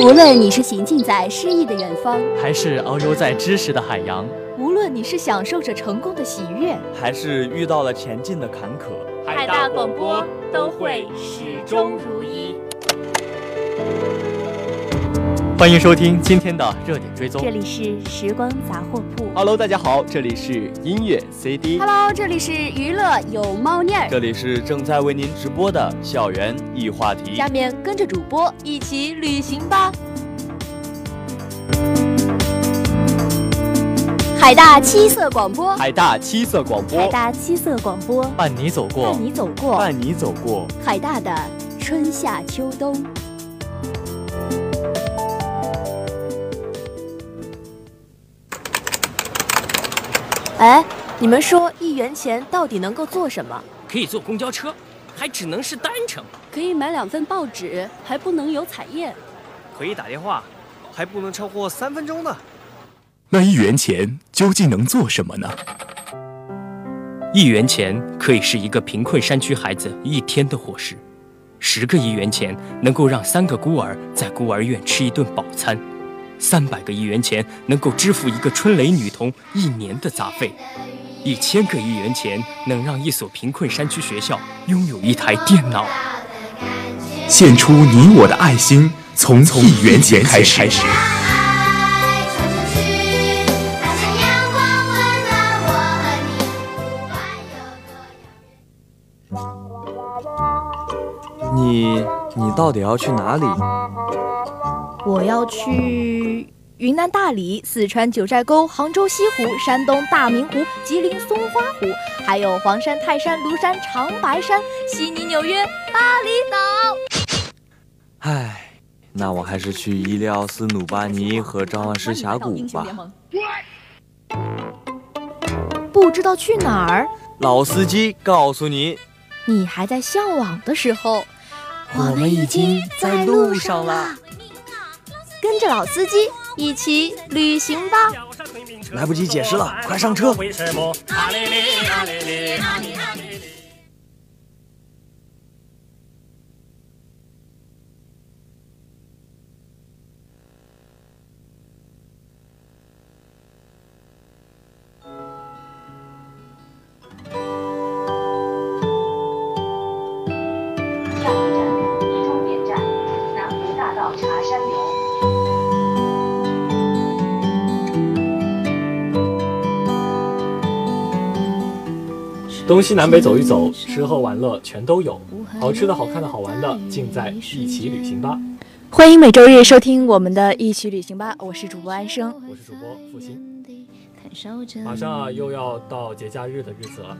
无论你是行进在诗意的远方，还是遨游在知识的海洋；无论你是享受着成功的喜悦，还是遇到了前进的坎坷，海大广播都会始终如一。欢迎收听今天的热点追踪。这里是时光杂货铺。Hello，大家好，这里是音乐 CD。Hello，这里是娱乐有猫腻儿。这里是正在为您直播的校园易话题。下面跟着主播一起旅行吧。海大七色广播，海大七色广播，海大七色广播，伴你走过，伴你走过，伴你走过海大的春夏秋冬。哎，你们说一元钱到底能够做什么？可以坐公交车，还只能是单程；可以买两份报纸，还不能有彩页；可以打电话，还不能超过三分钟呢。那一元钱究竟能做什么呢？一元钱可以是一个贫困山区孩子一天的伙食，十个一元钱能够让三个孤儿在孤儿院吃一顿饱餐。三百个一元钱能够支付一个春蕾女童一年的杂费，一千个一元钱能让一所贫困山区学校拥有一台电脑。献出你我的爱心，从从一元钱开始。你你到底要去哪里？我要去云南大理、四川九寨沟、杭州西湖、山东大明湖、吉林松花湖，还有黄山、泰山、庐山、长白山、悉尼、纽约、巴厘岛。唉，那我还是去伊利奥斯努巴尼和张万师峡谷吧。不知道去哪儿？老司机告诉你，你还在向往的时候，我们已经在路上了。跟着老司机一起旅行吧！来不及解释了，快上车！东西南北走一走，吃喝玩乐全都有，好吃的好看的好玩的，尽在一起旅行吧！欢迎每周日收听我们的一起旅行吧，我是主播安生，我是主播付鑫。马上啊，又要到节假日的日子了。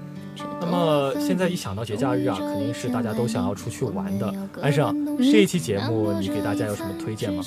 那么现在一想到节假日啊，肯定是大家都想要出去玩的。安生，这一期节目你给大家有什么推荐吗？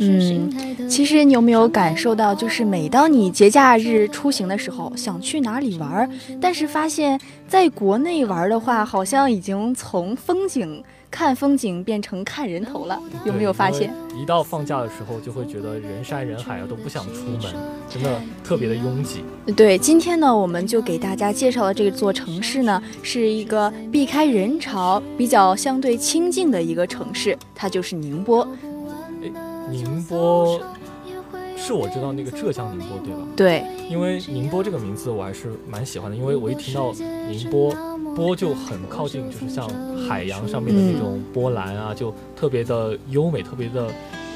嗯，其实你有没有感受到，就是每当你节假日出行的时候，想去哪里玩，但是发现在国内玩的话，好像已经从风景看风景变成看人头了，有没有发现？一到放假的时候，就会觉得人山人海啊，都不想出门，真的特别的拥挤。对，今天呢，我们就给大家介绍的这座城市呢，是一个避开人潮、比较相对清静的一个城市，它就是宁波。宁波是我知道那个浙江宁波对吧？对，因为宁波这个名字我还是蛮喜欢的，因为我一听到宁波，波就很靠近，就是像海洋上面的那种波澜啊，就特别的优美，特别的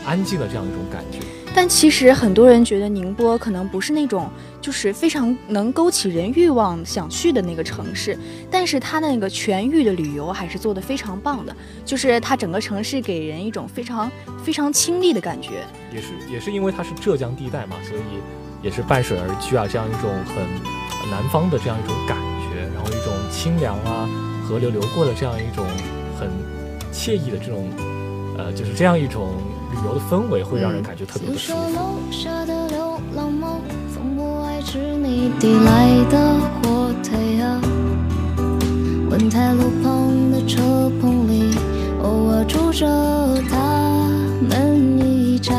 安静的这样一种感觉。但其实很多人觉得宁波可能不是那种就是非常能勾起人欲望想去的那个城市，但是它那个全域的旅游还是做得非常棒的，就是它整个城市给人一种非常非常清丽的感觉。也是也是因为它是浙江地带嘛，所以也是伴水而居啊，这样一种很南方的这样一种感觉，然后一种清凉啊，河流流过的这样一种很惬意的这种，呃，就是这样一种。旅游的氛围会让人感觉特别的舒服。文泰路旁的车棚里，偶尔住着他们一家。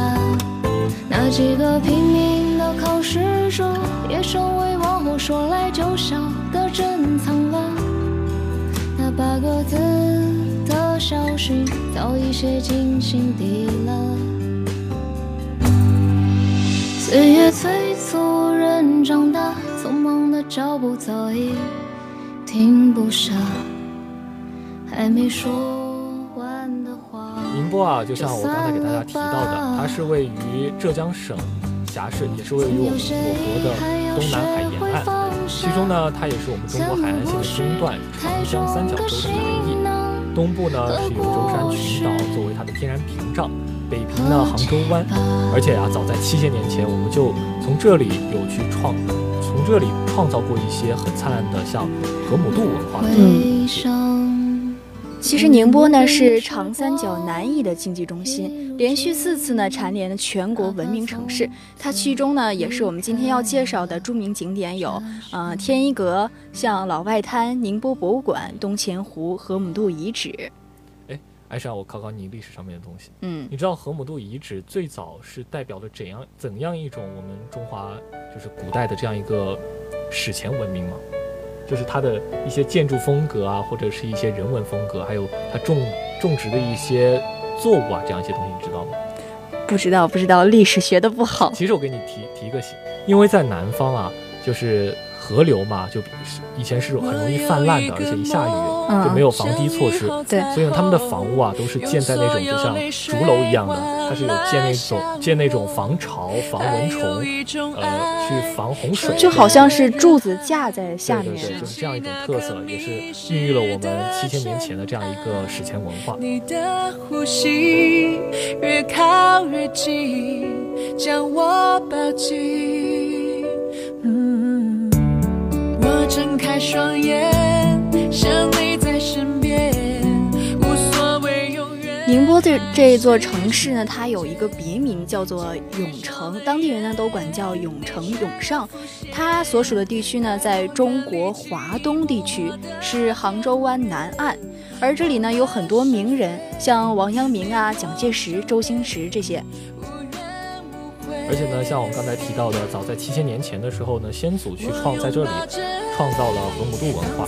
那几个拼命的考试者，也成为往后说来就笑的珍藏了。那八个字。消息早已写进心底了。岁月催促人长大，匆忙的脚步早已停不下，还没说完的话。宁波啊，就像我刚才给大家提到的，它是位于浙江省辖市，也是位于我们我国的东南海沿岸。其中呢，它也是我们中国海岸线的中段，长江三角洲的南翼。东部呢是有舟山群岛作为它的天然屏障，北平呢杭州湾。而且啊，早在七千年前，我们就从这里有去创，从这里创造过一些很灿烂的像河姆渡文化的。嗯。其实宁波呢是长三角南翼的经济中心，连续四次呢蝉联全国文明城市。它其中呢也是我们今天要介绍的著名景点有，呃天一阁、像老外滩、宁波博物馆、东钱湖、河姆渡遗址。哎，艾莎，我考考你历史上面的东西。嗯，你知道河姆渡遗址最早是代表了怎样怎样一种我们中华就是古代的这样一个史前文明吗？就是它的一些建筑风格啊，或者是一些人文风格，还有它种种植的一些作物啊，这样一些东西，你知道吗？不知道，不知道，历史学的不好。其实我给你提提一个醒，因为在南方啊，就是。河流嘛，就以前是很容易泛滥的，而且一下雨就没有防堤措施。对，所以呢，他们的房屋啊，都是建在那种就像竹楼一样的，它是有建那种建那种防潮、防蚊虫，呃，去防洪水，就好像是柱子架在下面。对对对，就是这样一种特色，也是孕育了我们七千年前的这样一个史前文化。你的呼吸越靠越近，将我抱紧。嗯。睁开双眼，你在身边，无所谓永远。宁波这这座城市呢，它有一个别名叫做永城，当地人呢都管叫永城永上。它所属的地区呢，在中国华东地区，是杭州湾南岸。而这里呢，有很多名人，像王阳明啊、蒋介石、周星驰这些。而且呢，像我们刚才提到的，早在七千年前的时候呢，先祖去创在这里创造了河姆渡文化。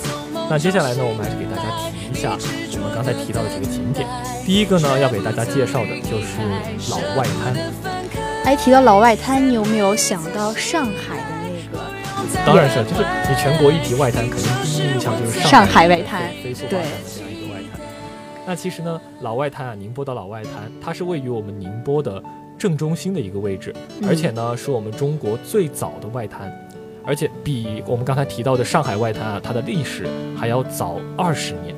那接下来呢，我们还是给大家提一下我们刚才提到的几个景点。第一个呢，要给大家介绍的就是老外滩。哎，提到老外滩，你有没有想到上海的那个？当然是，就是你全国一提外滩，肯定第一印象就是上海外滩，飞速发展的这样一个外滩。那其实呢，老外滩啊，宁波的老外滩，它是位于我们宁波的。正中心的一个位置，而且呢，是我们中国最早的外滩，而且比我们刚才提到的上海外滩啊，它的历史还要早二十年。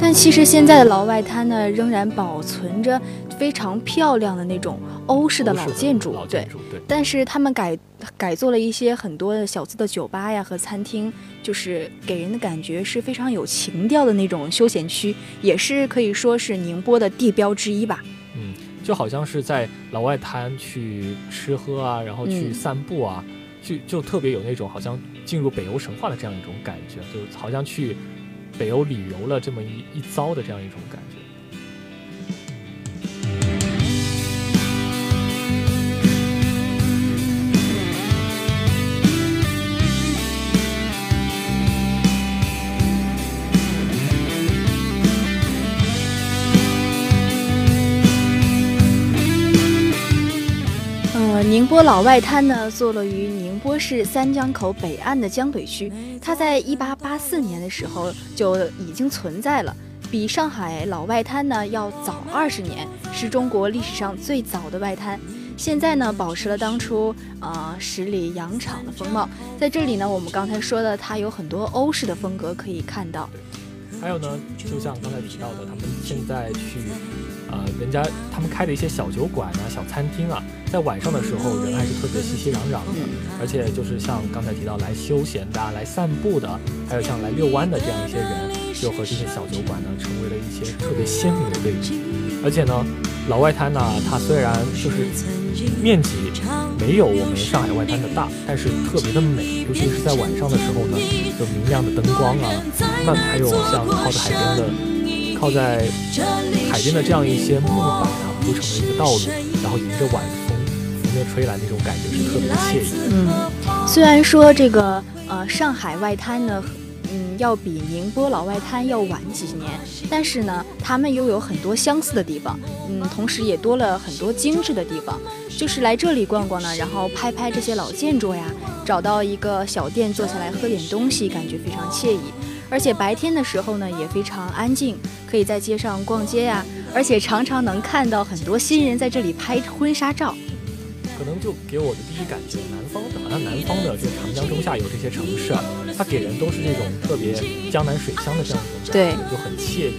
但其实现在的老外滩呢，仍然保存着非常漂亮的那种欧式的老建筑，对对。但是他们改改做了一些很多的小资的酒吧呀和餐厅，就是给人的感觉是非常有情调的那种休闲区，也是可以说是宁波的地标之一吧。嗯就好像是在老外滩去吃喝啊，然后去散步啊，就就特别有那种好像进入北欧神话的这样一种感觉，就好像去北欧旅游了这么一一遭的这样一种感觉。波老外滩呢，坐落于宁波市三江口北岸的江北区。它在一八八四年的时候就已经存在了，比上海老外滩呢要早二十年，是中国历史上最早的外滩。现在呢，保持了当初啊十里洋场的风貌。在这里呢，我们刚才说的，它有很多欧式的风格可以看到。还有呢，就像刚才提到的，他们现在去，呃，人家他们开的一些小酒馆啊、小餐厅啊，在晚上的时候人还是特别熙熙攘攘的，而且就是像刚才提到来休闲的、来散步的，还有像来遛弯的这样一些人，就和这些小酒馆呢，成为了一些特别鲜明的对比。而且呢，老外滩呢，它虽然就是面积。没有我们上海外滩的大，但是特别的美，尤其是在晚上的时候呢，有明亮的灯光啊，那还有像靠着海边的，靠在海边的这样一些木板啊铺成的一个道路，然后迎着晚风拂面吹来，那种感觉是特别惬意。嗯，虽然说这个呃上海外滩呢。嗯，要比宁波老外滩要晚几年，但是呢，他们又有很多相似的地方，嗯，同时也多了很多精致的地方。就是来这里逛逛呢，然后拍拍这些老建筑呀，找到一个小店坐下来喝点东西，感觉非常惬意。而且白天的时候呢，也非常安静，可以在街上逛街呀，而且常常能看到很多新人在这里拍婚纱照。可能就给我的第一感觉，南方的好像南方的这个长江中下游这些城市啊，它给人都是这种特别江南水乡的这样一种感觉，就很惬意。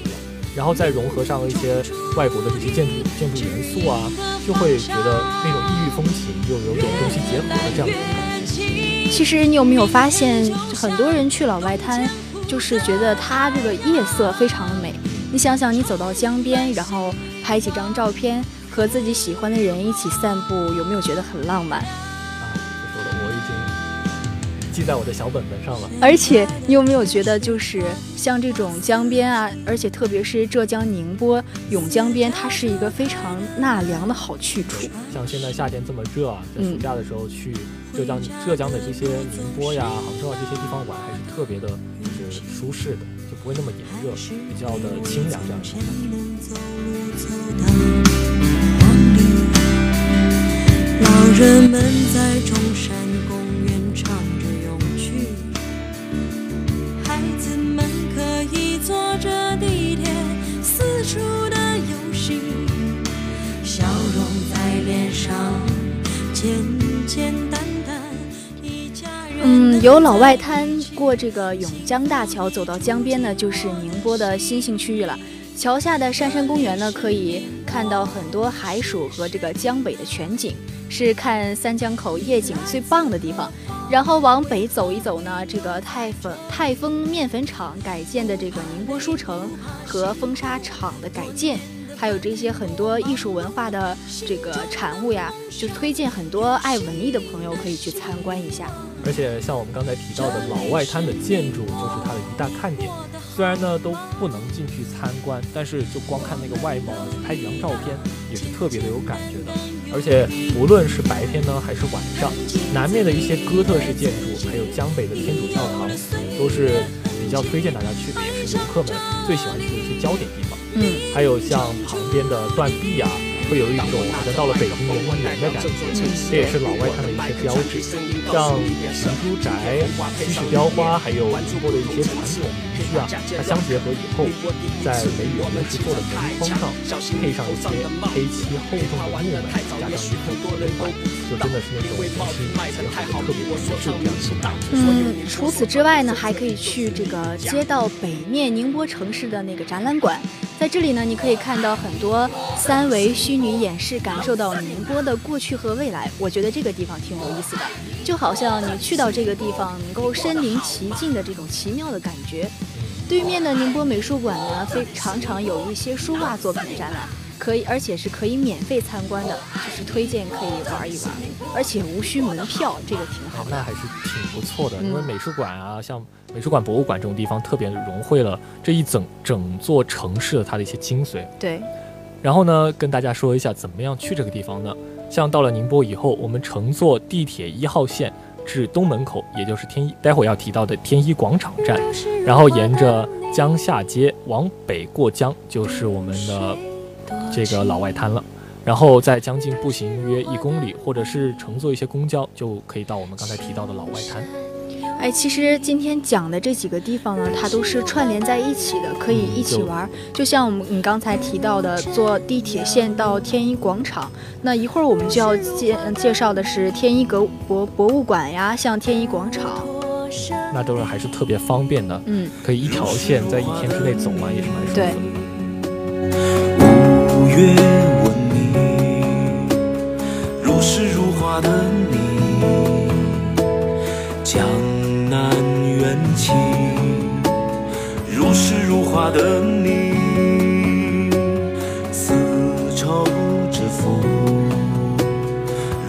然后再融合上一些外国的这些建筑建筑元素啊，就会觉得那种异域风情又有点东西结合的这样一种感觉。其实你有没有发现，很多人去老外滩，就是觉得它这个夜色非常的美。你想想，你走到江边，然后拍几张照片。和自己喜欢的人一起散步，有没有觉得很浪漫？啊，不说了，我已经记在我的小本本上了。而且，你有没有觉得，就是像这种江边啊，而且特别是浙江宁波甬江边，它是一个非常纳凉的好去处。像现在夏天这么热啊，在暑假的时候去浙江浙江的这些宁波呀、杭州啊这些地方玩，还是特别的，就是舒适的，就不会那么炎热，比较的清凉这样一种感觉。人们在中山由老外滩过这个甬江大桥走到江边呢，就是宁波的新兴区域了。桥下的杉杉公园呢，可以看到很多海曙和这个江北的全景。是看三江口夜景最棒的地方，然后往北走一走呢，这个泰粉泰丰面粉厂改建的这个宁波书城和风沙厂的改建，还有这些很多艺术文化的这个产物呀，就推荐很多爱文艺的朋友可以去参观一下。而且像我们刚才提到的老外滩的建筑，就是它的一大看点。虽然呢都不能进去参观，但是就光看那个外貌啊，去拍几张照片也是特别的有感觉的。而且无论是白天呢还是晚上，南面的一些哥特式建筑，还有江北的天主教堂，都是比较推荐大家去的，也是游客们最喜欢去的一些焦点地方。还有像旁边的断壁啊。会有一种好像到了北京圆明园的感觉，这也是老外看的一些标志，像明珠宅、西式雕花，还有宁波的一些传统民居啊，它相结合以后，在梅雨岩石做的门框上配上一些黑漆厚重的木门，加上一幅瓷板，就真的是那种跟西式结合的特别别致的样子。嗯，除此之外呢，还可以去这个街道北面宁波城市的那个展览馆。在这里呢，你可以看到很多三维虚拟演示，感受到宁波的过去和未来。我觉得这个地方挺有意思的，就好像你去到这个地方，能够身临其境的这种奇妙的感觉。对面的宁波美术馆呢，非常常有一些书画作品展览。可以，而且是可以免费参观的，就是推荐可以玩一玩，而且无需门票，这个挺好。那还是挺不错的，因为美术馆啊，像美术馆、博物馆这种地方，特别融汇了这一整整座城市的它的一些精髓。对。然后呢，跟大家说一下怎么样去这个地方呢？像到了宁波以后，我们乘坐地铁一号线至东门口，也就是天一，待会要提到的天一广场站，然后沿着江夏街往北过江，就是我们的。这个老外滩了，然后再将近步行约一公里，或者是乘坐一些公交，就可以到我们刚才提到的老外滩。哎，其实今天讲的这几个地方呢，它都是串联在一起的，可以一起玩。就像我们你刚才提到的，坐地铁线到天一广场，那一会儿我们就要介介绍的是天一阁博博物馆呀，像天一广场，那都是还是特别方便的。嗯，可以一条线在一天之内走完，也是蛮舒服的。月问你，如诗如画的你，江南缘起，如诗如画的你，丝绸之父，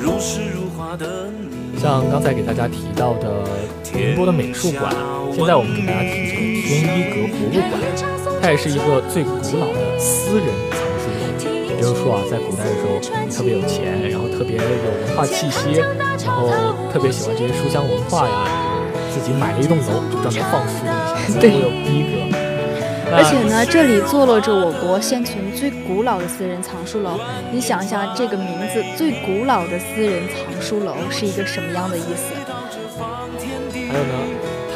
如诗如画的你。像刚才给大家提到的宁波的美术馆，现在我们给大家提这个天一阁博物馆，它也是一个最古老的私人。也就是说啊，在古代的时候，你特别有钱，然后特别有文化气息，然后特别喜欢这些书香文化呀，自己买了一栋楼，就专门放书的一些对，我有逼格。而且呢，这里坐落着我国现存最古老的私人藏书楼。你想一下，这个名字“最古老的私人藏书楼”是一个什么样的意思？还有呢，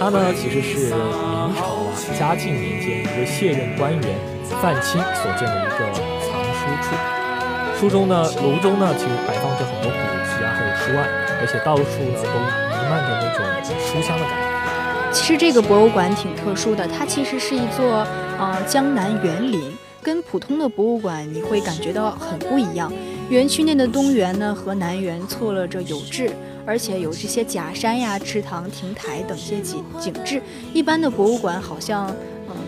它呢其实是明朝啊嘉靖年间一个卸任官员范钦所建的一个。书中呢，楼中呢其实摆放着很多古籍啊，还有书案，而且到处呢都弥漫着那种书香的感觉。其实这个博物馆挺特殊的，它其实是一座呃江南园林，跟普通的博物馆你会感觉到很不一样。园区内的东园呢和南园错落着有致，而且有这些假山呀、池塘、亭台等些景景致。一般的博物馆好像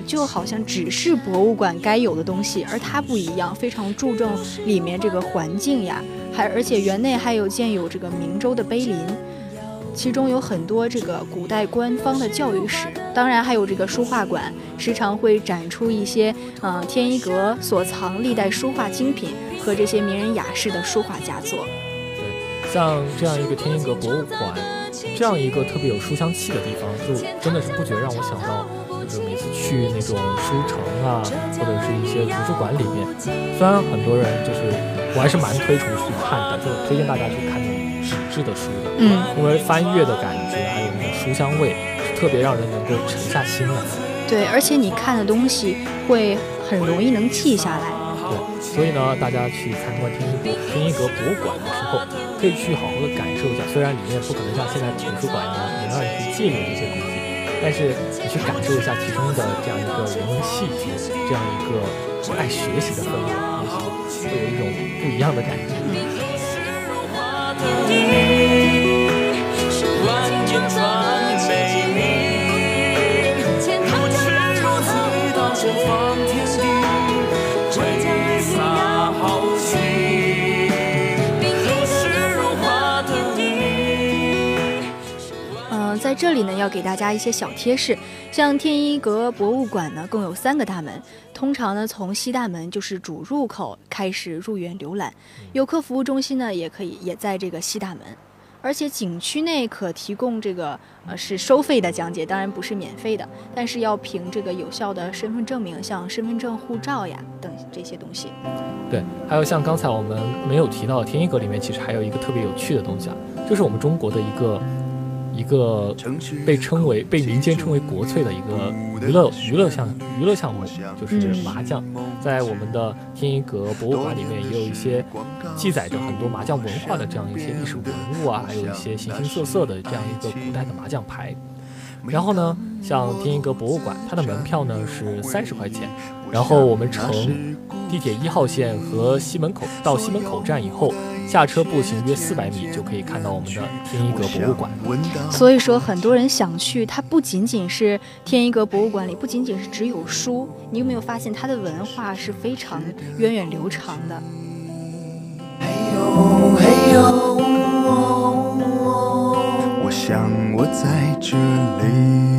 就好像只是博物馆该有的东西，而它不一样，非常注重里面这个环境呀，还而且园内还有建有这个明州的碑林。其中有很多这个古代官方的教育史，当然还有这个书画馆，时常会展出一些呃天一阁所藏历代书画精品和这些名人雅士的书画佳作。对，像这样一个天一阁博物馆，这样一个特别有书香气的地方，就真的是不觉让我想到，去那种书城啊，或者是一些图书馆里面，虽然很多人就是我还是蛮推崇去看的，就推荐大家去看那种纸质的书的。嗯，因为翻阅的感觉，还有那种书香味，特别让人能够沉下心来。对，而且你看的东西会很容易能记下来。对，所以呢，大家去参观天一阁天一阁博物馆的时候，可以去好好的感受一下。虽然里面不可能像现在图书馆一样，能让你去借阅这些东西，但是你去感受一下其中的这样一个人文气质，这样一个爱学习的氛围，也许会有一种不一样的感觉。嗯，在这里呢，要给大家一些小贴士。像天一阁博物馆呢，共有三个大门，通常呢从西大门就是主入口开始入园浏览，游客服务中心呢也可以也在这个西大门。而且景区内可提供这个呃是收费的讲解，当然不是免费的，但是要凭这个有效的身份证明，像身份证、护照呀等这些东西。对，还有像刚才我们没有提到的天一阁里面，其实还有一个特别有趣的东西啊，就是我们中国的一个一个被称为被民间称为国粹的一个娱乐娱乐项娱乐项目，就是麻将。在我们的天一阁博物馆里面，也有一些记载着很多麻将文化的这样一些历史文物啊，还有一些形形色色的这样一个古代的麻将牌。然后呢，像天一阁博物馆，它的门票呢是三十块钱。然后我们乘地铁一号线和西门口到西门口站以后，下车步行约四百米就可以看到我们的天一阁博物馆。所以说，很多人想去，它不仅仅是天一阁博物馆里，不仅仅是只有书，你有没有发现它的文化是非常源远流长的？嘿呦嘿呦，我想我在这里。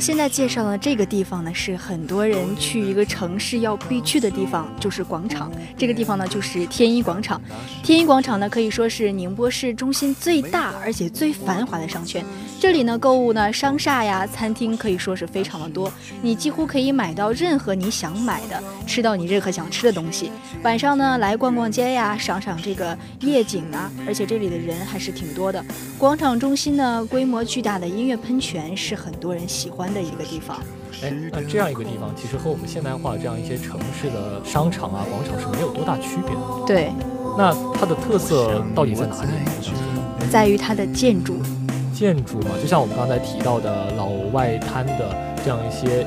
现在介绍的这个地方呢，是很多人去一个城市要必去的地方，就是广场。这个地方呢，就是天一广场。天一广场呢，可以说是宁波市中心最大而且最繁华的商圈。这里呢，购物呢，商厦呀，餐厅可以说是非常的多，你几乎可以买到任何你想买的，吃到你任何想吃的东西。晚上呢，来逛逛街呀，赏赏这个夜景啊，而且这里的人还是挺多的。广场中心呢，规模巨大的音乐喷泉是很多人喜欢的一个地方。哎，那这样一个地方，其实和我们现代化这样一些城市的商场啊、广场是没有多大区别的。对，那它的特色到底在哪里？在于它的建筑。建筑嘛，就像我们刚才提到的老外滩的这样一些，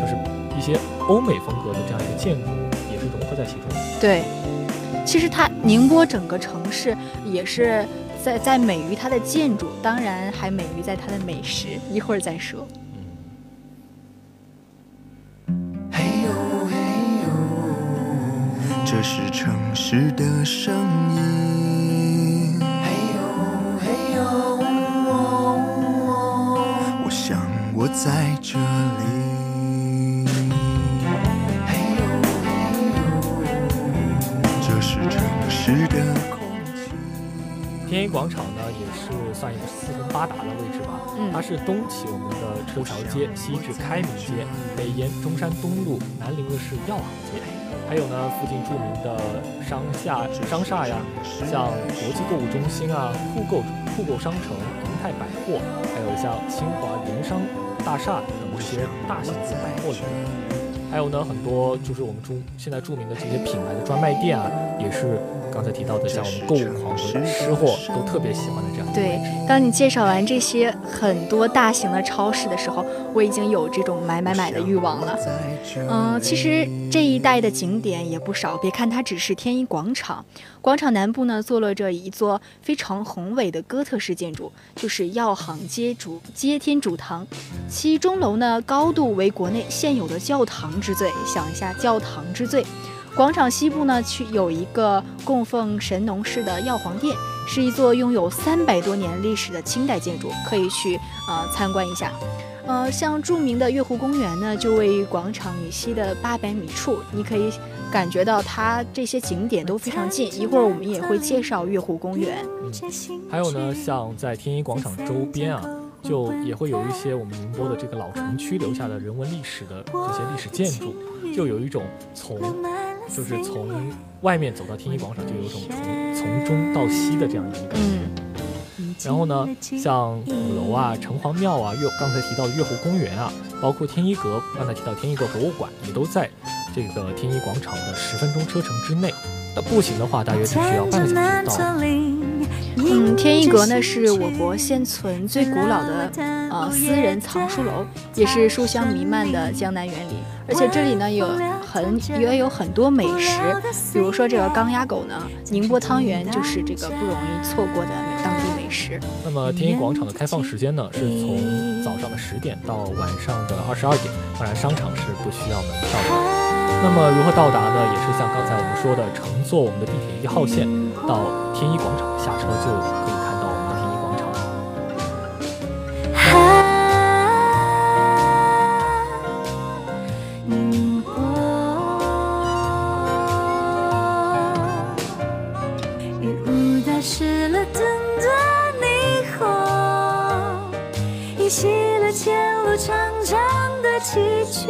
就是一些欧美风格的这样一个建筑，也是融合在其中。对，其实它宁波整个城市也是在在美于它的建筑，当然还美于在它的美食，一会儿再说。这是城市的声音。我在这里。这是城市的空天一广场呢，也是算有四通八达的位置吧。它是东起我们的车桥街，西至开明街，北沿中山东路，南临的是药行街。还有呢，附近著名的商厦、商厦呀，像国际购物中心啊、酷购酷购商城、银泰百货，还有像清华联商大厦等这些大型的百货里面。还有呢，很多就是我们著现在著名的这些品牌的专卖店啊，也是刚才提到的，像我们购物狂和吃货都特别喜欢的这样对。，当你介绍完这些很多大型的超市的时候，我已经有这种买买买的欲望了。嗯，其实这一带的景点也不少，别看它只是天一广场，广场南部呢坐落着一座非常宏伟的哥特式建筑，就是药行街主街天主堂，其钟楼呢高度为国内现有的教堂之最，想一下教堂之最。广场西部呢，去有一个供奉神农氏的药皇殿，是一座拥有三百多年历史的清代建筑，可以去呃参观一下。呃，像著名的月湖公园呢，就位于广场以西的八百米处，你可以感觉到它这些景点都非常近。一会儿我们也会介绍月湖公园。还有呢，像在天一广场周边啊，就也会有一些我们宁波的这个老城区留下的人文历史的这些历史建筑，就有一种从就是从外面走到天一广场，就有一种从从中到西的这样一种感觉。然后呢，像鼓楼啊、城隍庙啊、月刚才提到的月湖公园啊，包括天一阁，刚才提到天一阁博物馆，也都在这个天一广场的十分钟车程之内。那步行的话，大约只需要半个小时就到了。嗯，天一阁呢是我国现存最古老的呃私人藏书楼，也是书香弥漫的江南园林。而且这里呢有很也有很多美食，比如说这个钢鸭狗呢，宁波汤圆就是这个不容易错过的当地美食。那么天一广场的开放时间呢，是从早上的十点到晚上的二十二点，当然商场是不需要门票的。那么如何到达呢？也是像刚才我们说的，乘坐我们的地铁一号线到天一广场下车就可以看到我们的天一广场。宁波，云雾打湿了灯的霓虹，依稀了前路长长的崎岖，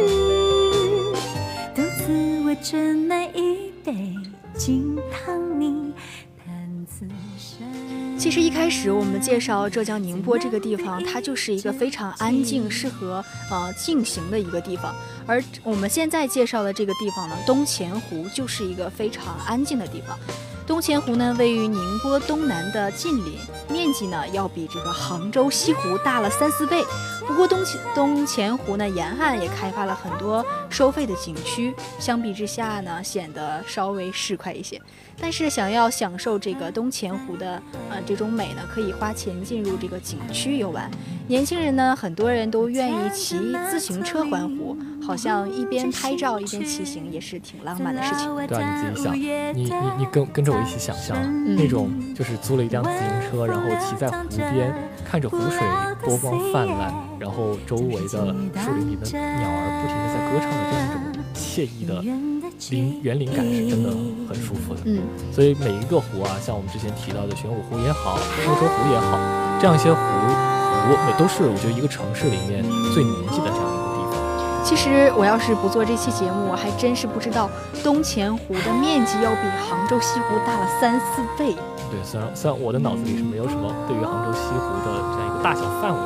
独自为这那一杯金汤泥，其实一开始我们介绍浙江宁波这个地方，它就是一个非常安静、适合呃静行的一个地方。而我们现在介绍的这个地方呢，东钱湖就是一个非常安静的地方。东钱湖呢，位于宁波东南的近邻，面积呢要比这个杭州西湖大了三四倍。不过东钱东钱湖呢，沿岸也开发了很多收费的景区，相比之下呢，显得稍微市侩一些。但是想要享受这个东钱湖的呃这种美呢，可以花钱进入这个景区游玩。年轻人呢，很多人都愿意骑自行车环湖，好像一边拍照一边骑行，也是挺浪漫的事情。对啊，你自己想，你你你跟跟着我一起想象啊，那种就是租了一辆自行车，然后骑在湖边，看着湖水波光泛滥，然后周围的树林里的鸟儿不停的在歌唱的这样一种惬意的林园林感是真的很舒服的。嗯，所以每一个湖啊，像我们之前提到的玄武湖也好，莫愁湖也好，这样一些湖湖每都是我觉得一个城市里面最宁静的这样。其实我要是不做这期节目，我还真是不知道东钱湖的面积要比杭州西湖大了三四倍。对，虽然虽然我的脑子里是没有什么对于杭州西湖的这样一个大小范围，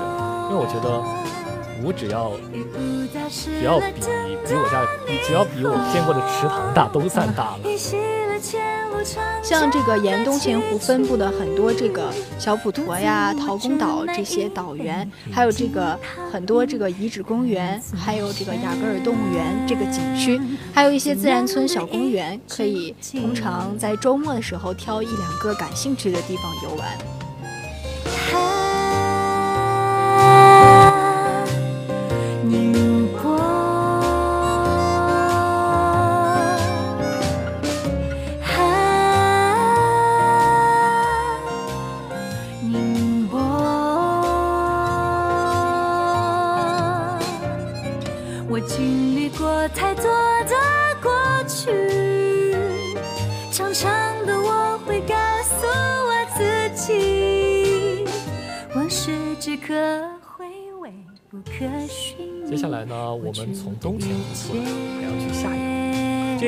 因为我觉得我只要只要比比我家比只要比我见过的池塘大都算大了。像这个沿东钱湖分布的很多这个小普陀呀、陶公岛这些岛园，还有这个很多这个遗址公园，还有这个雅戈尔动物园这个景区，还有一些自然村小公园，可以通常在周末的时候挑一两个感兴趣的地方游玩。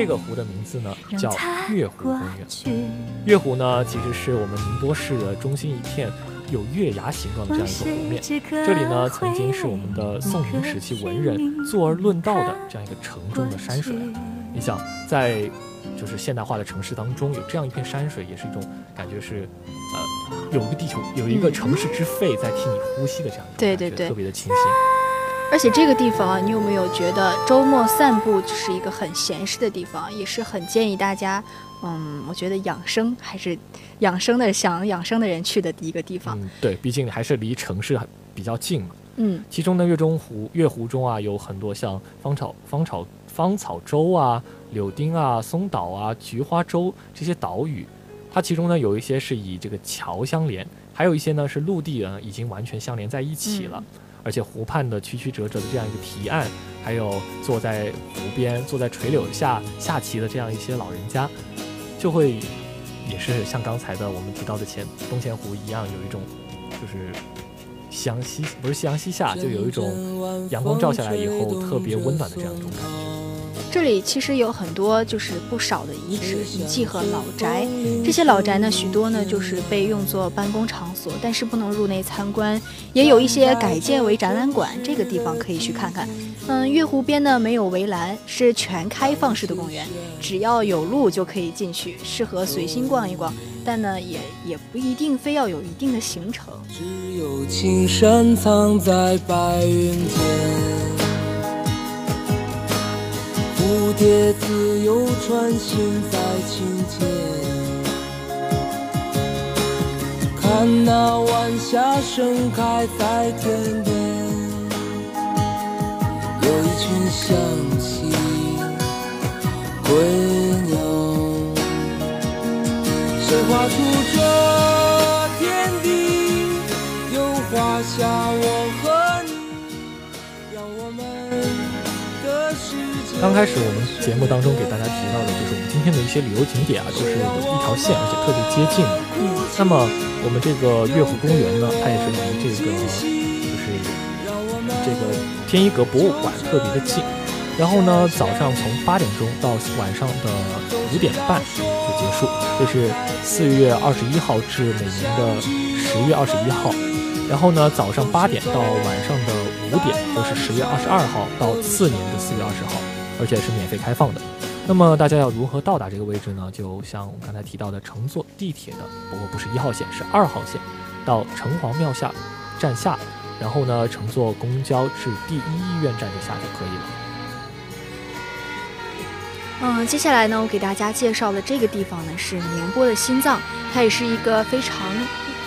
这个湖的名字呢叫月湖公园。月湖呢，其实是我们宁波市的中心一片有月牙形状的这样一个湖面。这里呢，曾经是我们的宋明时期文人坐而论道的这样一个城中的山水。你想，在就是现代化的城市当中，有这样一片山水，也是一种感觉是，呃，有一个地球，有一个城市之肺在替你呼吸的这样一种对对对，特别的清新。而且这个地方啊，你有没有觉得周末散步就是一个很闲适的地方，也是很建议大家，嗯，我觉得养生还是养生的想养生的人去的第一个地方。嗯，对，毕竟还是离城市比较近嘛。嗯，其中呢，月中湖、月湖中啊，有很多像芳草、芳草、芳草洲啊、柳丁啊、松岛啊、菊花洲这些岛屿，它其中呢有一些是以这个桥相连，还有一些呢是陆地啊已经完全相连在一起了。而且湖畔的曲曲折折的这样一个提案，还有坐在湖边、坐在垂柳下下棋的这样一些老人家，就会也是像刚才的我们提到的前东钱湖一样，有一种就是夕阳西不是夕阳西下，就有一种阳光照下来以后特别温暖的这样一种感觉。这里其实有很多就是不少的遗址遗迹和老宅，这些老宅呢，许多呢就是被用作办公场所，但是不能入内参观，也有一些改建为展览馆，这个地方可以去看看。嗯，月湖边呢没有围栏，是全开放式的公园，只要有路就可以进去，适合随心逛一逛，但呢也也不一定非要有一定的行程。只有青山藏在白云间。蝴蝶自由穿行在琴间，看那晚霞盛开在天边，有一群向西归鸟，谁画出这天地？又画下我和你，让我们的世。刚开始我们节目当中给大家提到的，就是我们今天的一些旅游景点啊，都是有一条线，而且特别接近。嗯，那么我们这个月湖公园呢，它也是离这个就是这个天一阁博物馆特别的近。然后呢，早上从八点钟到晚上的五点半就结束，这是四月二十一号至每年的十月二十一号。然后呢，早上八点到晚上的五点都是十月二十二号到次年的四月二十号。而且是免费开放的。那么大家要如何到达这个位置呢？就像我刚才提到的，乘坐地铁的，不过不是一号线，是二号线，到城隍庙下站下，然后呢，乘坐公交至第一医院站就下就可以了。嗯，接下来呢，我给大家介绍的这个地方呢是宁波的心脏，它也是一个非常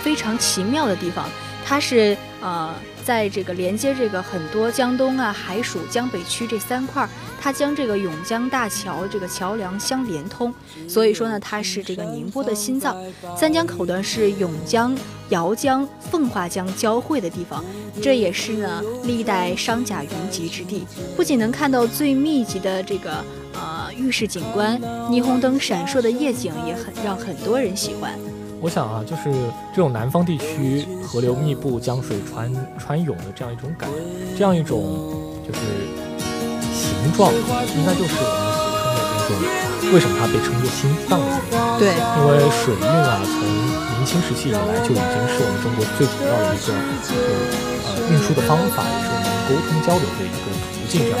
非常奇妙的地方，它是呃。在这个连接这个很多江东啊、海曙、江北区这三块，它将这个甬江大桥这个桥梁相连通，所以说呢，它是这个宁波的心脏。三江口呢是甬江、姚江、奉化江交汇的地方，这也是呢历代商贾云集之地。不仅能看到最密集的这个呃玉石景观，霓虹灯闪烁的夜景也很让很多人喜欢。我想啊，就是这种南方地区河流密布、江水穿穿涌的这样一种感，这样一种就是形状，应该就是我们俗称的这种，为什么它被称作心脏的原因？对，因为水运啊，从明清时期以来就已经是我们中国最主要的一个呃运输的方法，也是我们沟通交流的一个途径。这样。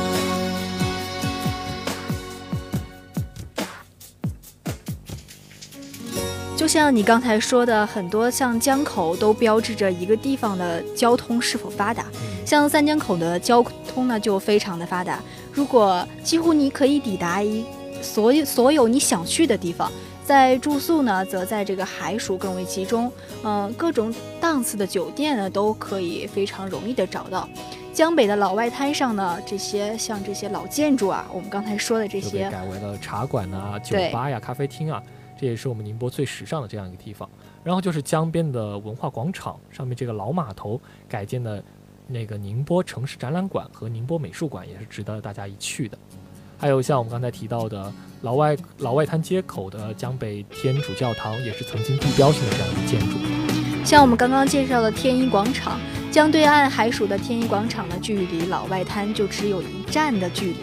像你刚才说的，很多像江口都标志着一个地方的交通是否发达。像三江口的交通呢，就非常的发达。如果几乎你可以抵达一所有所有你想去的地方，在住宿呢，则在这个海曙更为集中，嗯，各种档次的酒店呢都可以非常容易的找到。江北的老外滩上呢，这些像这些老建筑啊，我们刚才说的这些，改为了茶馆啊、酒吧呀、咖啡厅啊，这也是我们宁波最时尚的这样一个地方。然后就是江边的文化广场上面这个老码头改建的那个宁波城市展览馆和宁波美术馆，也是值得大家一去的。还有像我们刚才提到的老外老外滩街口的江北天主教堂，也是曾经地标性的这样一个建筑。像我们刚刚介绍的天一广场。江对岸海曙的天一广场呢，距离老外滩就只有一站的距离，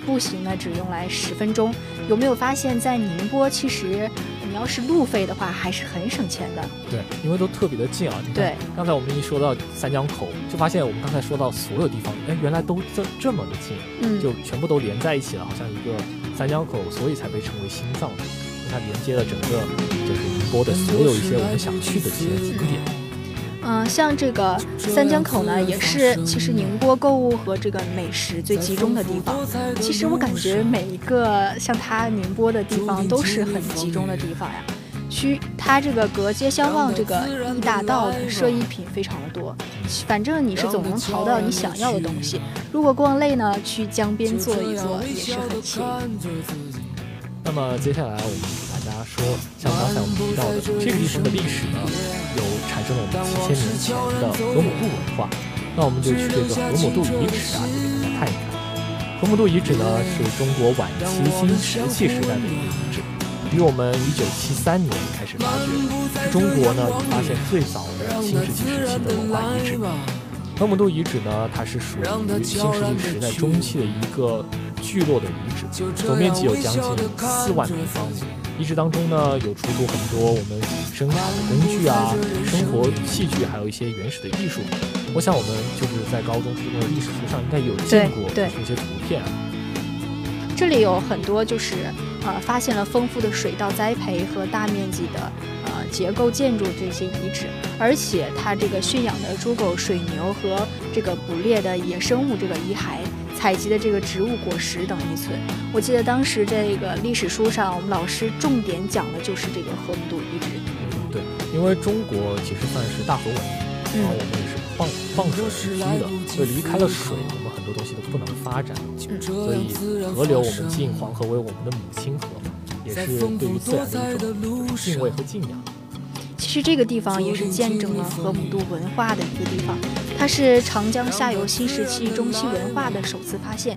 步行呢只用来十分钟。有没有发现，在宁波其实你要是路费的话，还是很省钱的。对，因为都特别的近啊。对，刚才我们一说到三江口，就发现我们刚才说到所有地方，哎，原来都这这么的近，嗯，就全部都连在一起了，好像一个三江口，所以才被称为心脏，它连接了整个就是宁波的所有一些我们想去的一些景点。嗯，像这个三江口呢，也是其实宁波购物和这个美食最集中的地方。其实我感觉每一个像它宁波的地方都是很集中的地方呀。区它这个隔街相望这个一大道的奢侈品非常的多，反正你是总能淘到你想要的东西。如果逛累呢，去江边坐一坐也是很惬意。那么接下来我们大家说，像刚才我们提到的这个地方的历史呢？有产生了我们七千年前的河姆渡文化，那我们就去这个河姆渡遗址啊，就给大家看一看。河姆渡遗址呢，是中国晚期新石器时代的一个遗址，于我们一九七三年开始发掘，是中国呢发现最早的新石器时期的文化遗址。河姆渡遗址呢，它是属于新石器时代中期的一个聚落的遗址，总面积有将近四万平方米。遗址当中呢，有出土很多我们生产的工具啊，生活器具，还有一些原始的艺术。我想我们就是在高中、初中的历史书上应该有见过这些图片。这里有很多就是呃，发现了丰富的水稻栽培和大面积的呃结构建筑这些遗址，而且它这个驯养的猪狗、水牛和这个捕猎的野生物这个遗骸。采集的这个植物果实等遗存，我记得当时这个历史书上，我们老师重点讲的就是这个河姆渡遗址。对，因为中国其实算是大河文明，然后我们也是放放水而居的，所以离开了水，多东西都不能发展。所以河流，我们敬黄河为我们的母亲河，也是对于自然的一种敬畏和敬仰。其实这个地方也是见证了河姆渡文化的一个地方。它是长江下游新石器中期文化的首次发现，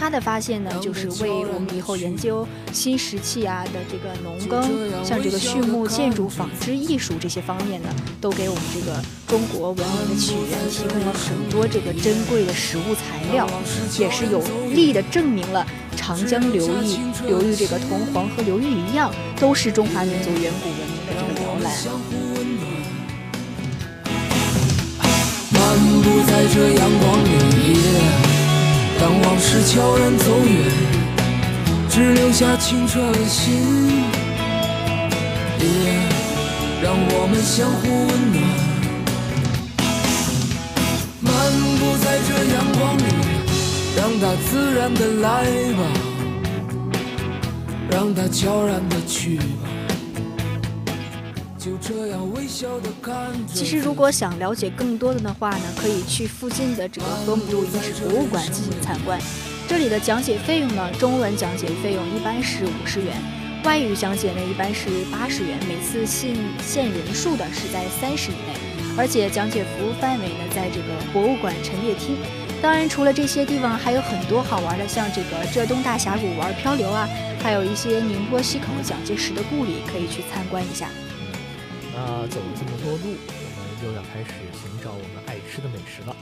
它的发现呢，就是为我们以后研究新石器啊的这个农耕，像这个畜牧、建筑、纺织艺术这些方面呢，都给我们这个中国文明的起源提供了很多这个珍贵的实物材料，也是有力的证明了长江流域流域这个同黄河流域一样，都是中华民族远古文明的这个摇篮。漫步在这阳光里，当往事悄然走远，只留下清澈的心，让我们相互温暖。漫步在这阳光里，让它自然的来吧，让它悄然的去吧。其实，如果想了解更多的的话呢，可以去附近的这个河姆渡遗址博物馆进行参观。这里的讲解费用呢，中文讲解费用一般是五十元，外语讲解呢一般是八十元，每次限限人数的是在三十以内，而且讲解服务范围呢在这个博物馆陈列厅。当然，除了这些地方，还有很多好玩的，像这个浙东大峡谷玩漂流啊，还有一些宁波西口蒋介石的故里可以去参观一下。那走了这么多路，我们又要开始寻找我们爱吃的美食了。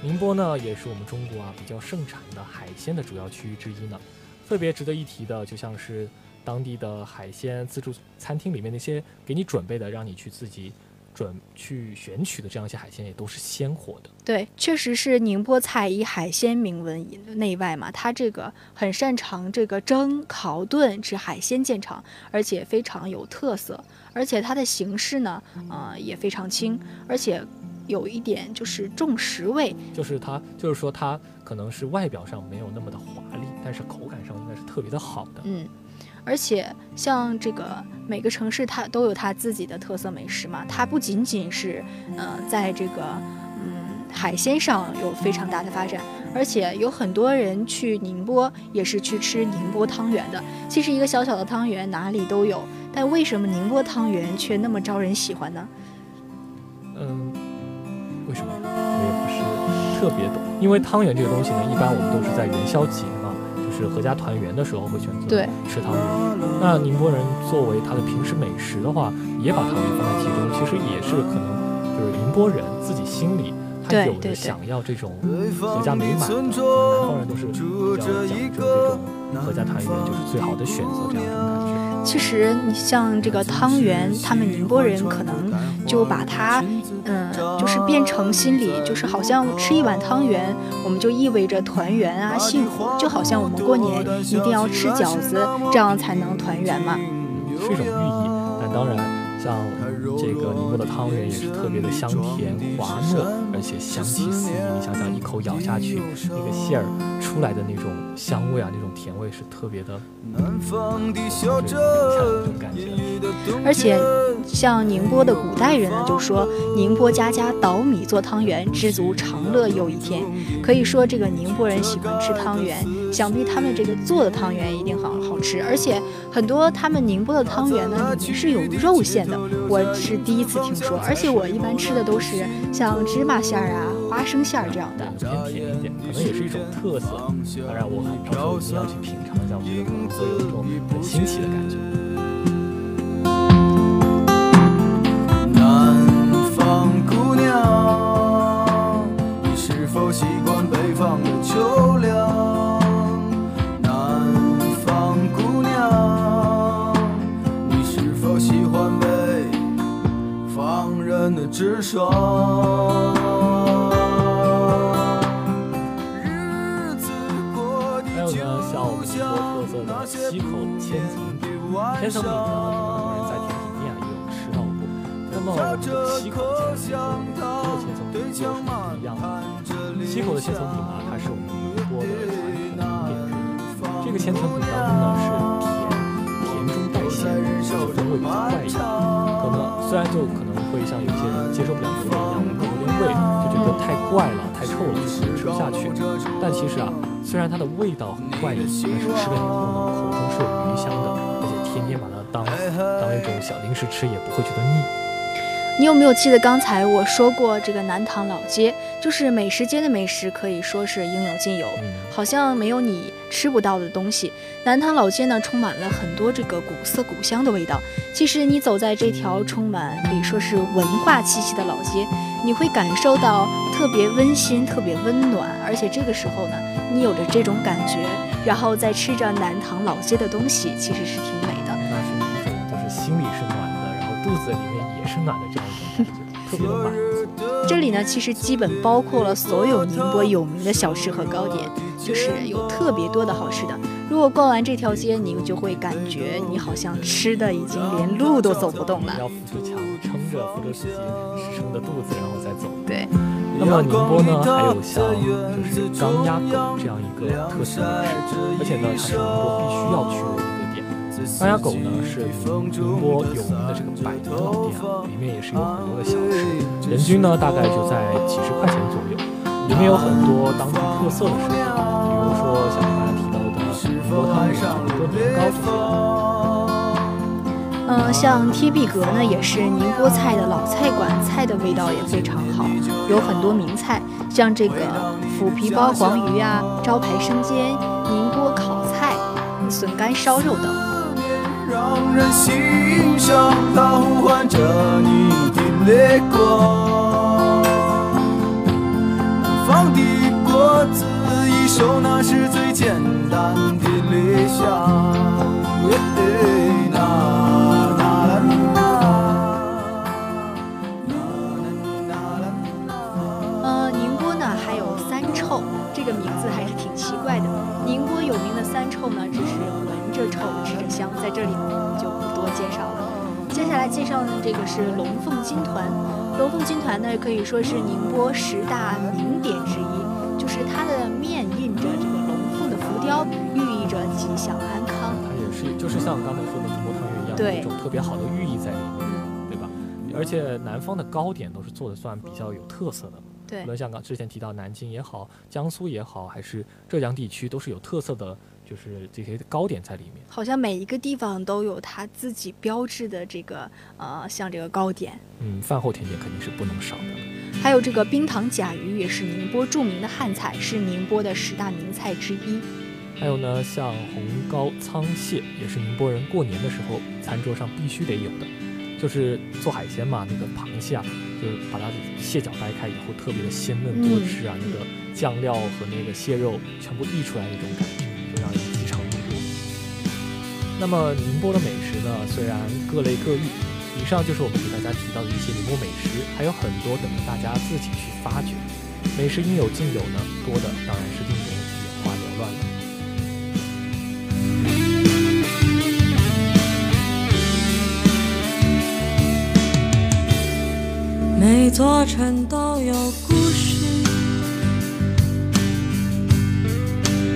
宁波呢，也是我们中国啊比较盛产的海鲜的主要区域之一呢。特别值得一提的，就像是当地的海鲜自助餐厅里面那些给你准备的，让你去自己准去选取的这样一些海鲜，也都是鲜活的。对，确实是宁波菜以海鲜名闻内外嘛，它这个很擅长这个蒸、烤、炖吃海鲜见长，而且非常有特色。而且它的形式呢，呃，也非常轻，而且有一点就是重食味，就是它，就是说它可能是外表上没有那么的华丽。但是口感上应该是特别的好的。嗯，而且像这个每个城市它都有它自己的特色美食嘛，它不仅仅是呃在这个嗯海鲜上有非常大的发展，而且有很多人去宁波也是去吃宁波汤圆的。其实一个小小的汤圆哪里都有，但为什么宁波汤圆却那么招人喜欢呢？嗯，为什么？我也不是特别懂，因为汤圆这个东西呢，一般我们都是在元宵节嘛，就是阖家团圆的时候会选择对吃汤圆。那宁波人作为他的平时美食的话，也把汤圆放在其中，其实也是可能就是宁波人自己心里他有着想要这种阖家美满的，南方人都是比较讲究这种阖家团圆就是最好的选择这样一种感觉。其实你像这个汤圆，他们宁波人可能就把它，嗯，就是变成心里就是好像吃一碗汤圆，我们就意味着团圆啊、幸福，就好像我们过年一定要吃饺子，这样才能团圆嘛。是一种寓意，但当然像这个宁波的汤圆也是特别的香甜滑糯，而且香气四溢。你想想，一口咬下去，那个馅儿出来的那种香味啊，那种甜味是特别的，就是那种感觉。而且像宁波的古代人呢，就说宁波家家捣米做汤圆，知足常乐又一天。可以说这个宁波人喜欢吃汤圆，想必他们这个做的汤圆一定很好吃。而且很多他们宁波的汤圆呢，里面是有肉馅的，我是第一次听说。而且我一般吃的都是像芝麻馅儿啊、花生馅儿这样的，偏甜一点，可能也是一种特色。当然，我到时候一定要去品尝一下，我觉得可能会有一种很新奇的感觉。还有呢，像我们宁波特色的溪口千层饼，千层饼呢，很多人在甜品店啊也有吃到过。那么我们这个溪口千层饼和宁波的千层饼又是不一样的。溪口的千层饼呢，它是我们宁波的传统名点之一。这个千层饼当中呢是甜，甜中带咸，而且风味比较怪异。可能虽然就会像有些人接受不了榴莲一样，闻到榴莲味就觉得太怪了、太臭了，就可能吃不下去。但其实啊，虽然它的味道很怪异，但是吃了以后呢，口中是有余香的，而且天天把它当当一种小零食吃，也不会觉得腻。你有没有记得刚才我说过这个南塘老街，就是美食街的美食可以说是应有尽有，好像没有你吃不到的东西。南塘老街呢，充满了很多这个古色古香的味道。其实你走在这条充满可以说是文化气息的老街，你会感受到特别温馨、特别温暖，而且这个时候呢，你有着这种感觉，然后再吃着南塘老街的东西，其实是挺美暖的这样一种感觉，特别的满。这里呢，其实基本包括了所有宁波有名的小吃和糕点，就是有特别多的好吃的。如果逛完这条街，你就会感觉你好像吃的已经连路都走不动了。要扶着墙，撑着扶着自己支撑的肚子，然后再走。对。那么宁波呢，还有像就是钢鸭狗这样一个特色美食，而且呢，它是宁波必须要去的一个点。钢鸭狗呢是宁波有名的这个百年老店啊，里面也是有很多的小吃，人均呢大概就在几十块钱左右，里面有很多当地特色的食品，比如说像刚才提到的宁波汤圆、宁波年糕这些。嗯，像贴壁阁呢，也是宁波菜的老菜馆，菜的味道也非常好，有很多名菜，像这个腐皮包黄鱼啊、招牌生煎、宁波烤菜、笋干烧肉等。让人欣赏，它呼唤着你的泪光。南方的果子一收，那是最简单的理想。呃，宁波呢还有三臭，这个名字还是挺奇怪的。宁波有名的三臭呢，只是闻着臭，吃着香，在这里呢我们就不多介绍了。接下来介绍的这个是龙凤金团，龙凤金团呢可以说是宁波十大名点之一，就是它的面印着这个龙凤的浮雕，寓意着吉祥安康。它也是，就是像刚才说的宁波汤圆一样，有一种特别好的寓意在里面，对吧？而且南方的糕点都是做的算比较有特色的。对无论像刚之前提到南京也好，江苏也好，还是浙江地区，都是有特色的，就是这些糕点在里面。好像每一个地方都有它自己标志的这个呃，像这个糕点。嗯，饭后甜点肯定是不能少的。还有这个冰糖甲鱼也是宁波著名的汉菜，是宁波的十大名菜之一。还有呢，像红膏苍蟹也是宁波人过年的时候餐桌上必须得有的，就是做海鲜嘛，那个螃蟹啊，就是把它的蟹脚掰开以后特别的鲜嫩多汁啊，嗯、那个酱料和那个蟹肉全部溢出来那种感觉，就让人饥肠辘辘。那么宁波的美食呢，虽然各类各异，以上就是我们给大家提到的一些宁波美食，还有很多等着大家自己去发掘。美食应有尽有呢，多的当然是令人眼花缭乱了。每座城都有故事，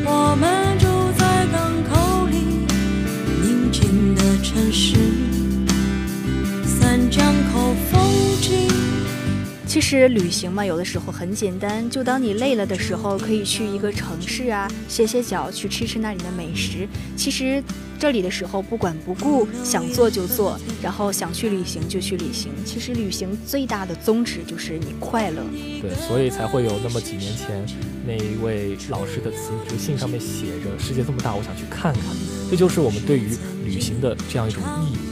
我们实旅行嘛，有的时候很简单，就当你累了的时候，可以去一个城市啊，歇歇脚，去吃吃那里的美食。其实这里的时候不管不顾，想做就做，然后想去旅行就去旅行。其实旅行最大的宗旨就是你快乐。对，所以才会有那么几年前那一位老师的辞职信上面写着“世界这么大，我想去看看”，这就是我们对于旅行的这样一种意义。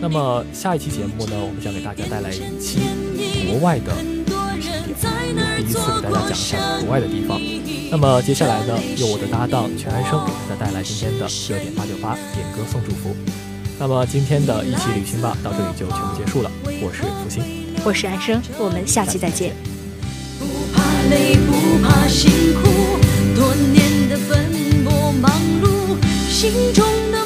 那么下一期节目呢，我们将给大家带来一期国外的旅行点，第一次给大家讲一下国外的地方。那么接下来呢，由我的搭档全安生给大家带来今天的热点八九八点歌送祝福。那么今天的一起旅行吧，到这里就全部结束了。我是福星，我是安生，我们下期再见。不怕累，不怕辛苦，多年的奔波忙碌，心中的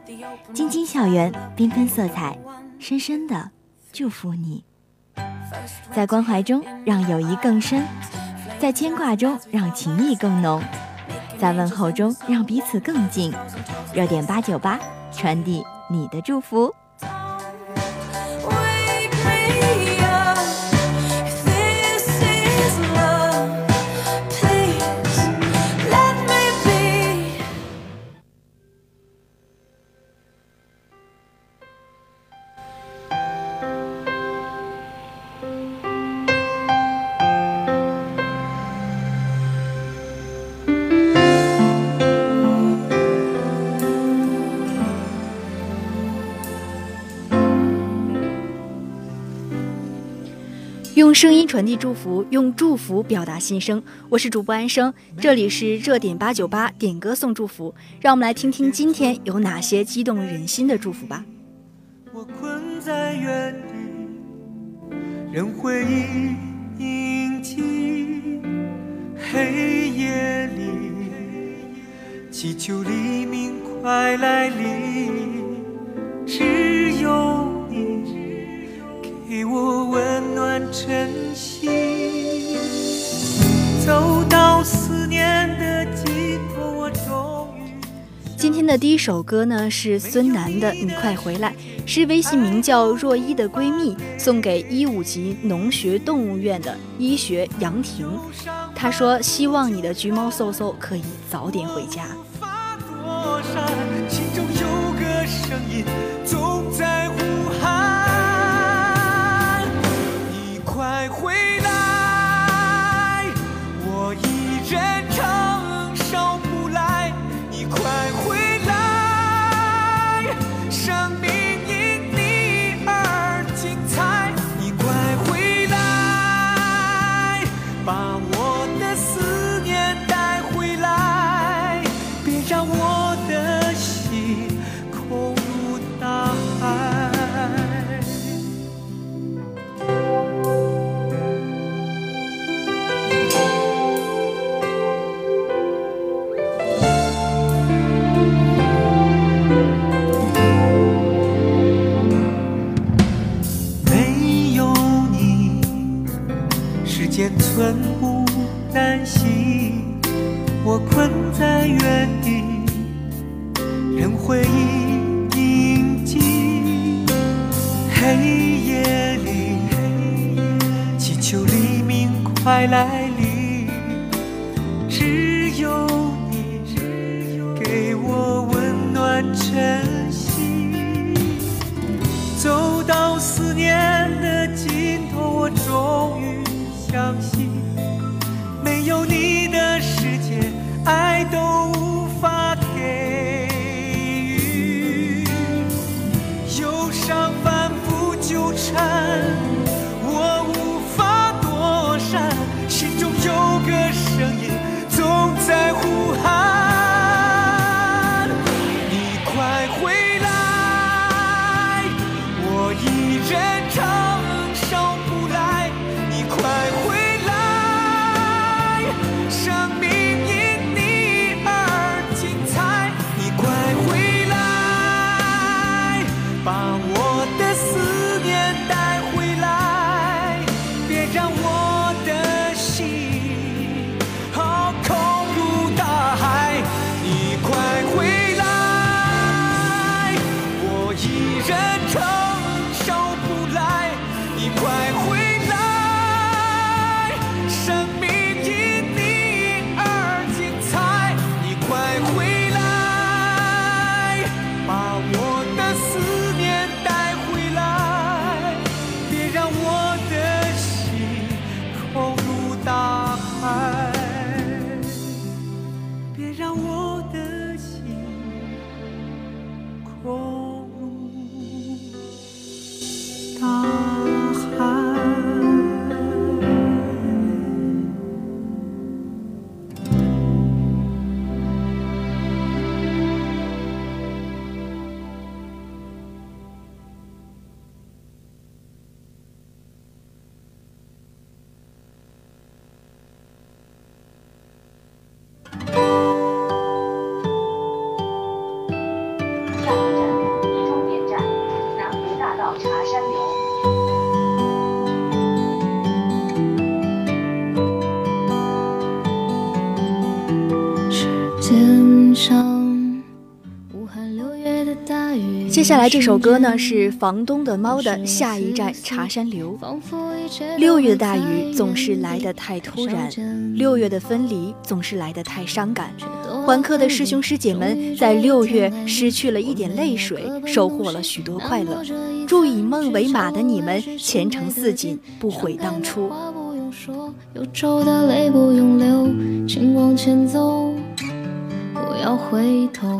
晶晶校园，缤纷色彩，深深的祝福你。在关怀中让友谊更深，在牵挂中让情谊更浓，在问候中让彼此更近。热点八九八，传递你的祝福。声音传递祝福，用祝福表达心声。我是主播安生，这里是热点八九八点歌送祝福。让我们来听听今天有哪些激动人心的祝福吧。我困在原地，任回忆印记，黑夜里祈求黎明快来临，只有你。给我温暖晨曦，走到思念的尽头，我终于。今天的第一首歌呢是孙楠的《你快回来》，是微信名叫若依的闺蜜送给一五级农学动物院的医学杨婷。她说希望你的橘猫搜搜可以早点回家。心中有个声音总在呼喊，再回到接下来这首歌呢是房东的猫的下一站茶山流。六月的大雨总是来得太突然，六月的分离总是来得太伤感。欢课的师兄师姐们在六月失去了一点泪水，收获了许多快乐。祝以梦为马的你们前程似锦，不悔当初。忧愁的泪不用流，请往前走，不要回头。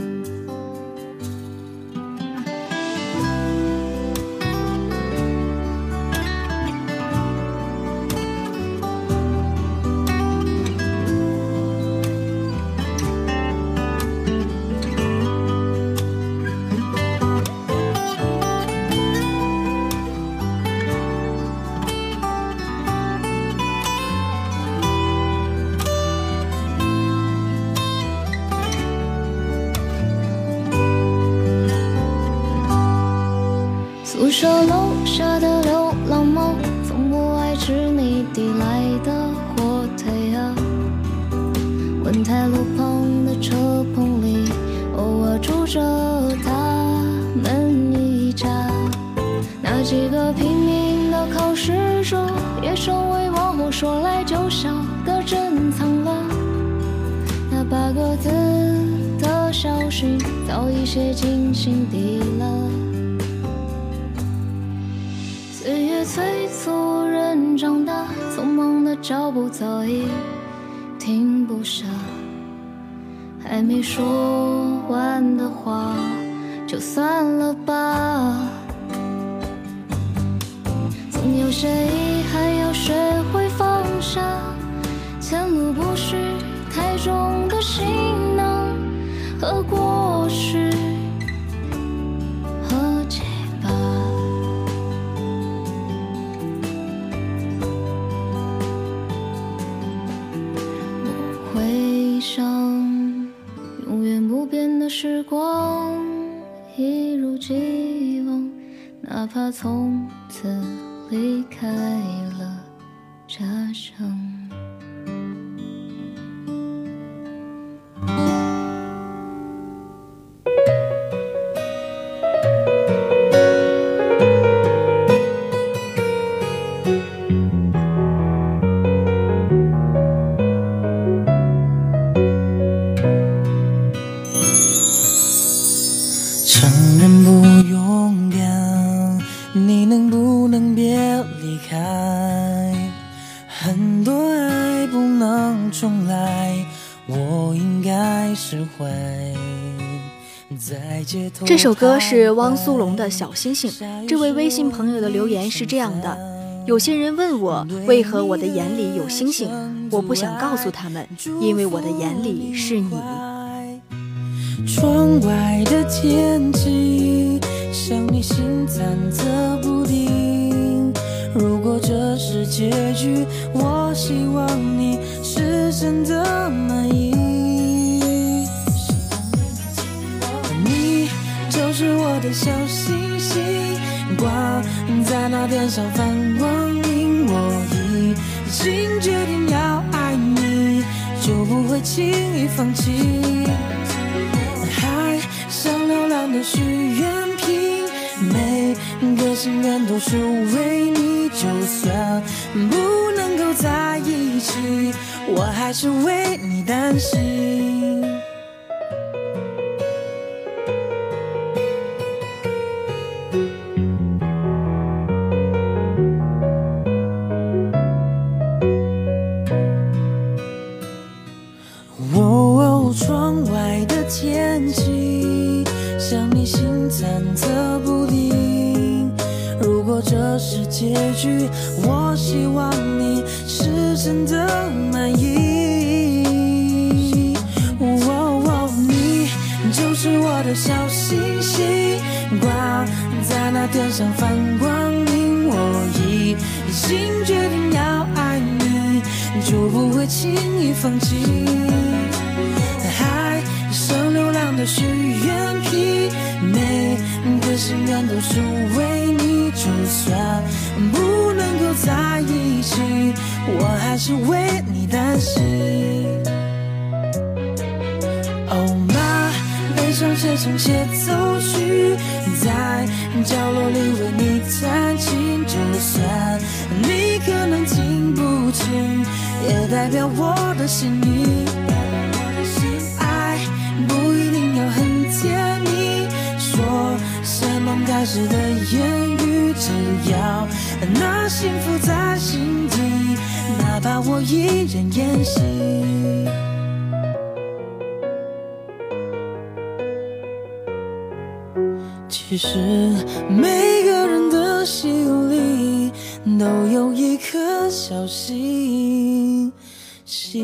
首歌是汪苏泷的《小星星》。这位微信朋友的留言是这样的：有些人问我为何我的眼里有星星，我不想告诉他们，因为我的眼里是你。窗外的天气，像你心忐忑不定。如果这是结局，我希望你是真的满意。小星星，挂在那天上放光明。我已经决定要爱你，就不会轻易放弃。海像流浪的许愿瓶，每个心愿都是为你。就算不能够在一起，我还是为你担心。已经决定要爱你，就不会轻易放弃。海像流浪的许愿瓶，每个心愿都是为你。就算不能够在一起，我还是为你担心。写成协奏曲，在角落里为你弹琴。就算你可能听不清，也代表我的心意。爱不一定要很甜蜜，说山盟海誓的言语，只要那幸福在心底，哪怕我一人演戏。其实每个人的心里都有一颗小星星。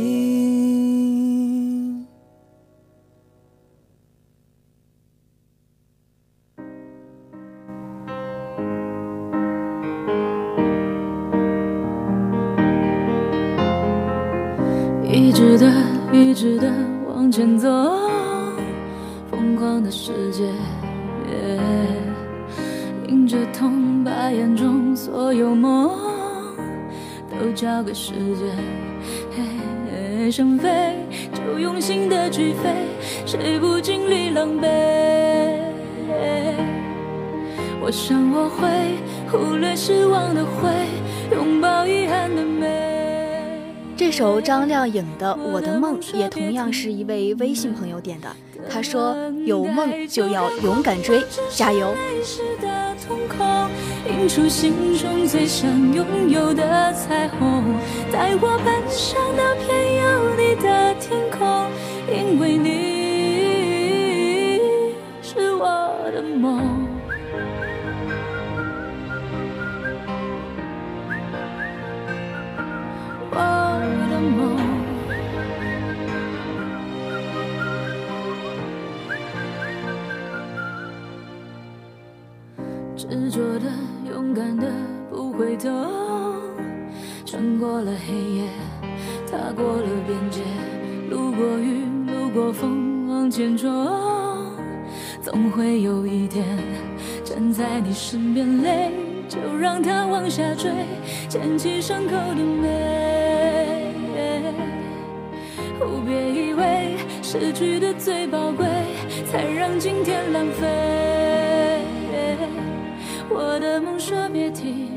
一直的，一直的往前走，疯狂的世界。眼中所有梦都交给时间。嘿想飞就用心的去飞，谁不经历狼狈？我想我会忽略失望的灰，拥抱遗憾的美。这首张靓颖的《我的梦》也同样是一位微信朋友点的。他说：“有梦就要勇敢追，加油！”映出心中最想拥有的彩虹，带我奔向那片头，穿过了黑夜，踏过了边界，路过雨，路过风，往前冲，总会有一天站在你身边，泪就让它往下坠，牵起伤口的美。别以为失去的最宝贵，才让今天浪费。我的梦说别停，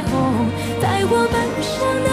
我奔向的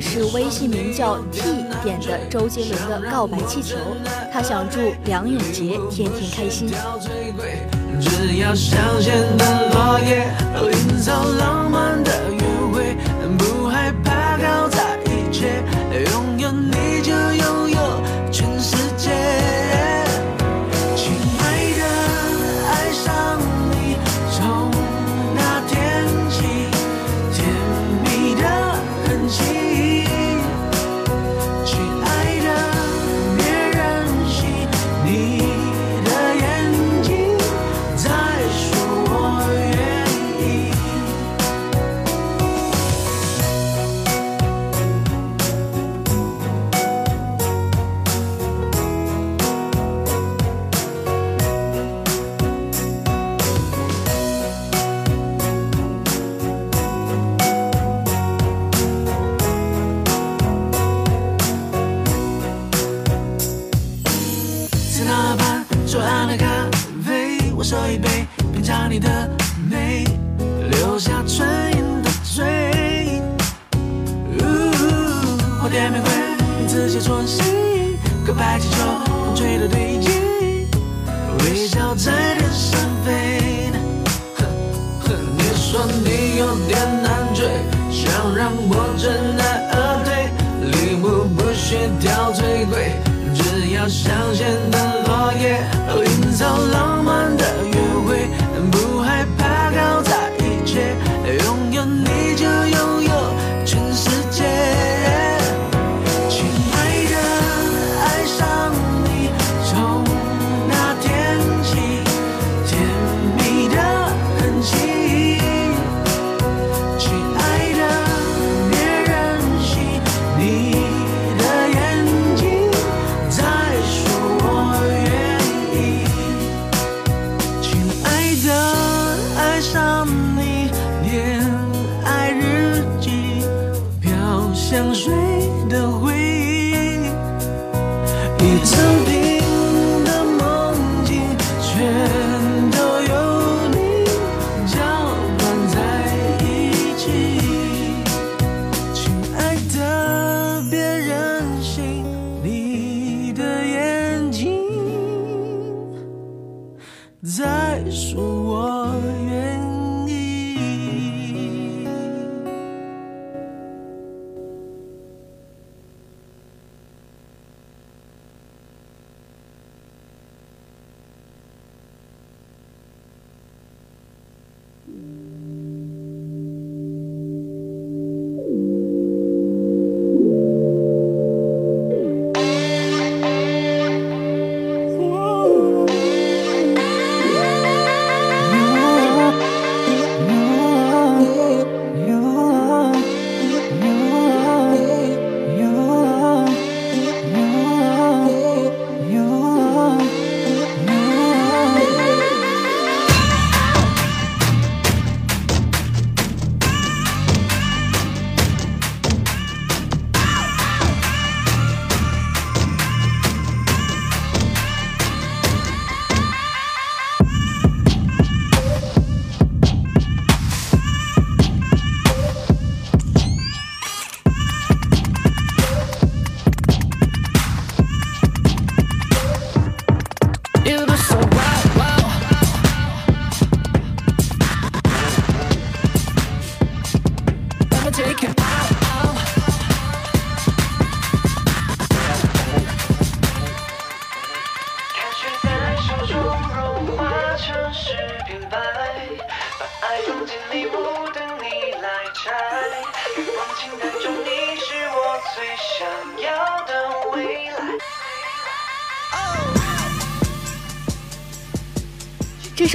是微信名叫 T 点的周杰伦的《告白气球》，他想祝梁永杰天天开心。只要的落叶，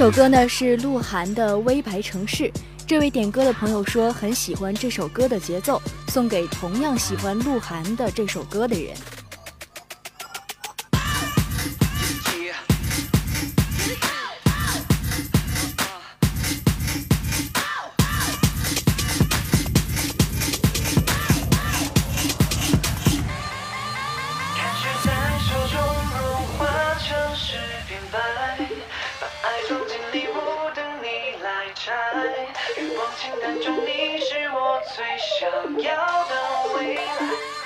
首歌呢是鹿晗的《微白城市》。这位点歌的朋友说很喜欢这首歌的节奏，送给同样喜欢鹿晗的这首歌的人。欲望清单中你是我最想要的未来。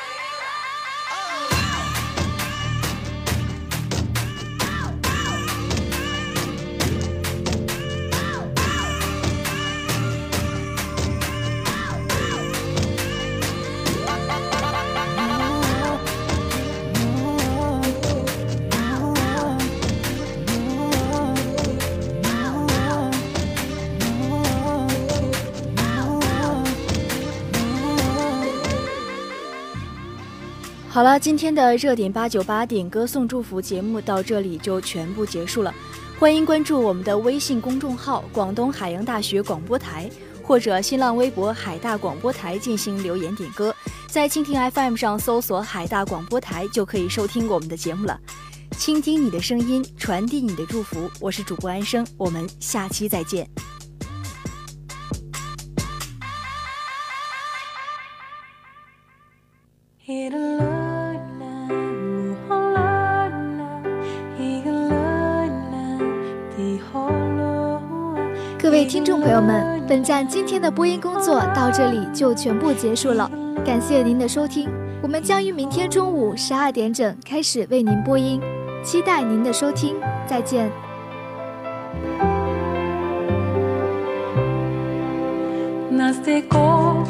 好了，今天的热点八九八点歌送祝福节目到这里就全部结束了。欢迎关注我们的微信公众号“广东海洋大学广播台”或者新浪微博“海大广播台”进行留言点歌。在蜻蜓 FM 上搜索“海大广播台”就可以收听我们的节目了。倾听你的声音，传递你的祝福。我是主播安生，我们下期再见。bỏ lỡ 听众朋友们，本站今天的播音工作到这里就全部结束了，感谢您的收听。我们将于明天中午十二点整开始为您播音，期待您的收听，再见。なぜこ